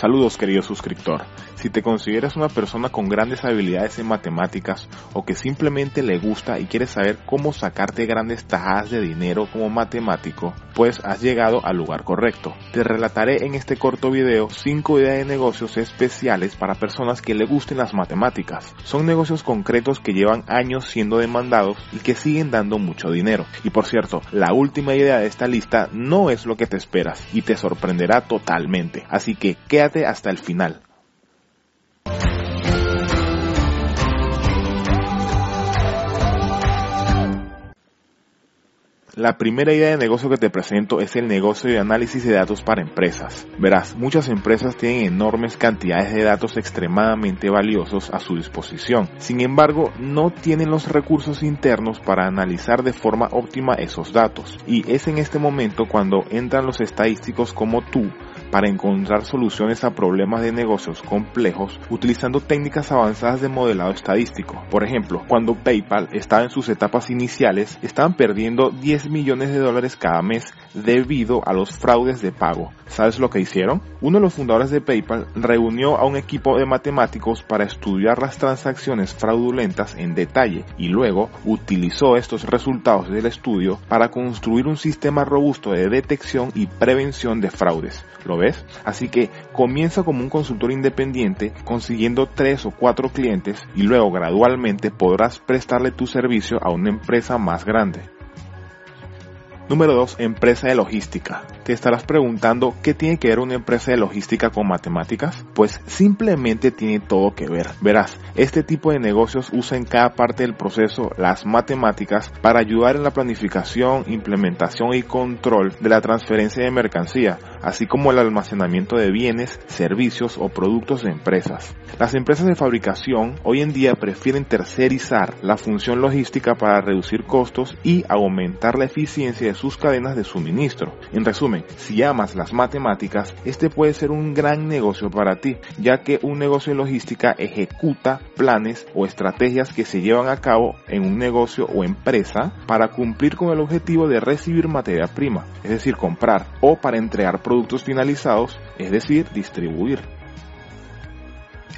Saludos querido suscriptor. Si te consideras una persona con grandes habilidades en matemáticas o que simplemente le gusta y quieres saber cómo sacarte grandes tajadas de dinero como matemático, pues has llegado al lugar correcto. Te relataré en este corto video 5 ideas de negocios especiales para personas que le gusten las matemáticas. Son negocios concretos que llevan años siendo demandados y que siguen dando mucho dinero. Y por cierto, la última idea de esta lista no es lo que te esperas y te sorprenderá totalmente. Así que quédate hasta el final. La primera idea de negocio que te presento es el negocio de análisis de datos para empresas. Verás, muchas empresas tienen enormes cantidades de datos extremadamente valiosos a su disposición. Sin embargo, no tienen los recursos internos para analizar de forma óptima esos datos. Y es en este momento cuando entran los estadísticos como tú para encontrar soluciones a problemas de negocios complejos utilizando técnicas avanzadas de modelado estadístico. Por ejemplo, cuando PayPal estaba en sus etapas iniciales, estaban perdiendo 10 millones de dólares cada mes debido a los fraudes de pago. ¿Sabes lo que hicieron? Uno de los fundadores de PayPal reunió a un equipo de matemáticos para estudiar las transacciones fraudulentas en detalle y luego utilizó estos resultados del estudio para construir un sistema robusto de detección y prevención de fraudes. ¿Lo ves? Así que comienza como un consultor independiente consiguiendo tres o cuatro clientes y luego gradualmente podrás prestarle tu servicio a una empresa más grande. Número 2. Empresa de logística. Te estarás preguntando qué tiene que ver una empresa de logística con matemáticas. Pues simplemente tiene todo que ver. Verás, este tipo de negocios usa en cada parte del proceso las matemáticas para ayudar en la planificación, implementación y control de la transferencia de mercancía, así como el almacenamiento de bienes, servicios o productos de empresas. Las empresas de fabricación hoy en día prefieren tercerizar la función logística para reducir costos y aumentar la eficiencia de sus cadenas de suministro. En resumen, si amas las matemáticas, este puede ser un gran negocio para ti, ya que un negocio de logística ejecuta planes o estrategias que se llevan a cabo en un negocio o empresa para cumplir con el objetivo de recibir materia prima, es decir, comprar, o para entregar productos finalizados, es decir, distribuir.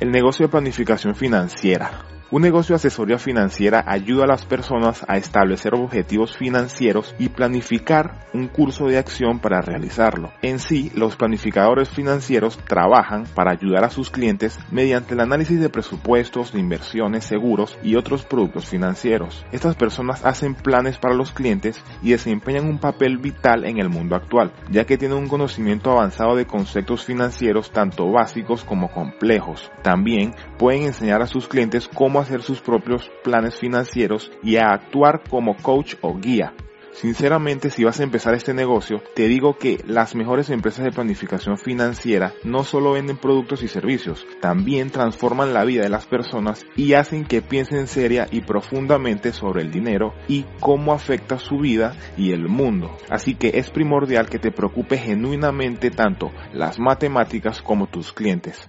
El negocio de planificación financiera. Un negocio de asesoría financiera ayuda a las personas a establecer objetivos financieros y planificar un curso de acción para realizarlo. En sí, los planificadores financieros trabajan para ayudar a sus clientes mediante el análisis de presupuestos, de inversiones, seguros y otros productos financieros. Estas personas hacen planes para los clientes y desempeñan un papel vital en el mundo actual, ya que tienen un conocimiento avanzado de conceptos financieros tanto básicos como complejos. También pueden enseñar a sus clientes cómo hacer sus propios planes financieros y a actuar como coach o guía. Sinceramente, si vas a empezar este negocio, te digo que las mejores empresas de planificación financiera no solo venden productos y servicios, también transforman la vida de las personas y hacen que piensen seria y profundamente sobre el dinero y cómo afecta su vida y el mundo. Así que es primordial que te preocupe genuinamente tanto las matemáticas como tus clientes.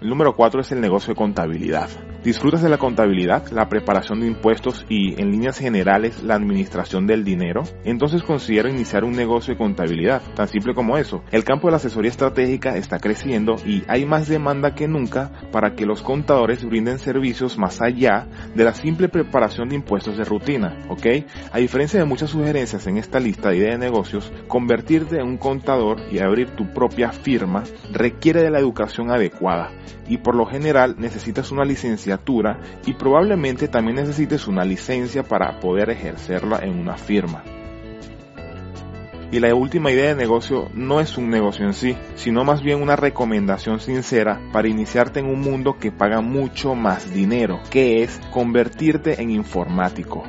El número 4 es el negocio de contabilidad. ¿Disfrutas de la contabilidad, la preparación de impuestos y, en líneas generales, la administración del dinero? Entonces considera iniciar un negocio de contabilidad, tan simple como eso. El campo de la asesoría estratégica está creciendo y hay más demanda que nunca para que los contadores brinden servicios más allá de la simple preparación de impuestos de rutina, ¿ok? A diferencia de muchas sugerencias en esta lista de ideas de negocios, convertirte en un contador y abrir tu propia firma requiere de la educación adecuada y por lo general necesitas una y probablemente también necesites una licencia para poder ejercerla en una firma. Y la última idea de negocio no es un negocio en sí, sino más bien una recomendación sincera para iniciarte en un mundo que paga mucho más dinero, que es convertirte en informático.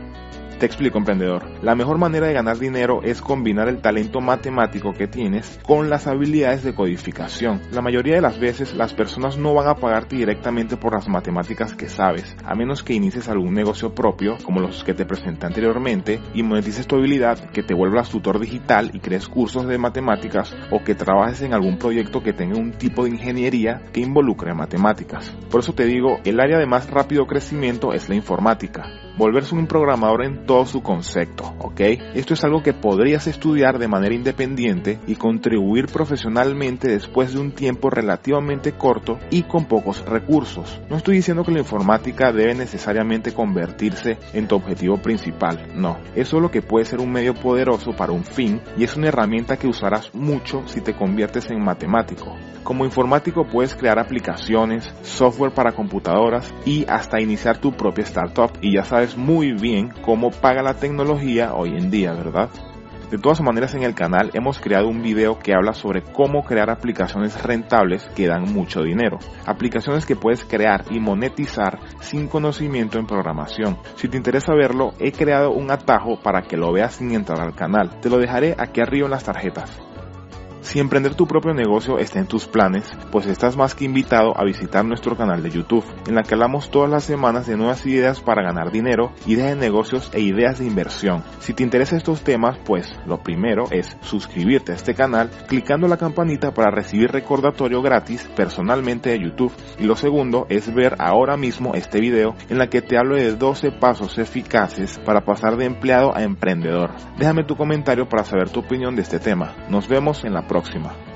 Te explico, emprendedor. La mejor manera de ganar dinero es combinar el talento matemático que tienes con las habilidades de codificación. La mayoría de las veces las personas no van a pagarte directamente por las matemáticas que sabes, a menos que inicies algún negocio propio, como los que te presenté anteriormente, y monetices tu habilidad, que te vuelvas tutor digital y crees cursos de matemáticas, o que trabajes en algún proyecto que tenga un tipo de ingeniería que involucre matemáticas. Por eso te digo, el área de más rápido crecimiento es la informática. Volverse un programador en todo su concepto, ¿ok? Esto es algo que podrías estudiar de manera independiente y contribuir profesionalmente después de un tiempo relativamente corto y con pocos recursos. No estoy diciendo que la informática debe necesariamente convertirse en tu objetivo principal, no. Es solo que puede ser un medio poderoso para un fin y es una herramienta que usarás mucho si te conviertes en matemático. Como informático puedes crear aplicaciones, software para computadoras y hasta iniciar tu propia startup y ya sabes muy bien cómo paga la tecnología hoy en día, ¿verdad? De todas maneras en el canal hemos creado un video que habla sobre cómo crear aplicaciones rentables que dan mucho dinero. Aplicaciones que puedes crear y monetizar sin conocimiento en programación. Si te interesa verlo, he creado un atajo para que lo veas sin entrar al canal. Te lo dejaré aquí arriba en las tarjetas. Si emprender tu propio negocio está en tus planes, pues estás más que invitado a visitar nuestro canal de YouTube, en la que hablamos todas las semanas de nuevas ideas para ganar dinero, ideas de negocios e ideas de inversión. Si te interesan estos temas, pues lo primero es suscribirte a este canal clicando la campanita para recibir recordatorio gratis personalmente de YouTube. Y lo segundo es ver ahora mismo este video en la que te hablo de 12 pasos eficaces para pasar de empleado a emprendedor. Déjame tu comentario para saber tu opinión de este tema. Nos vemos en la próxima próxima.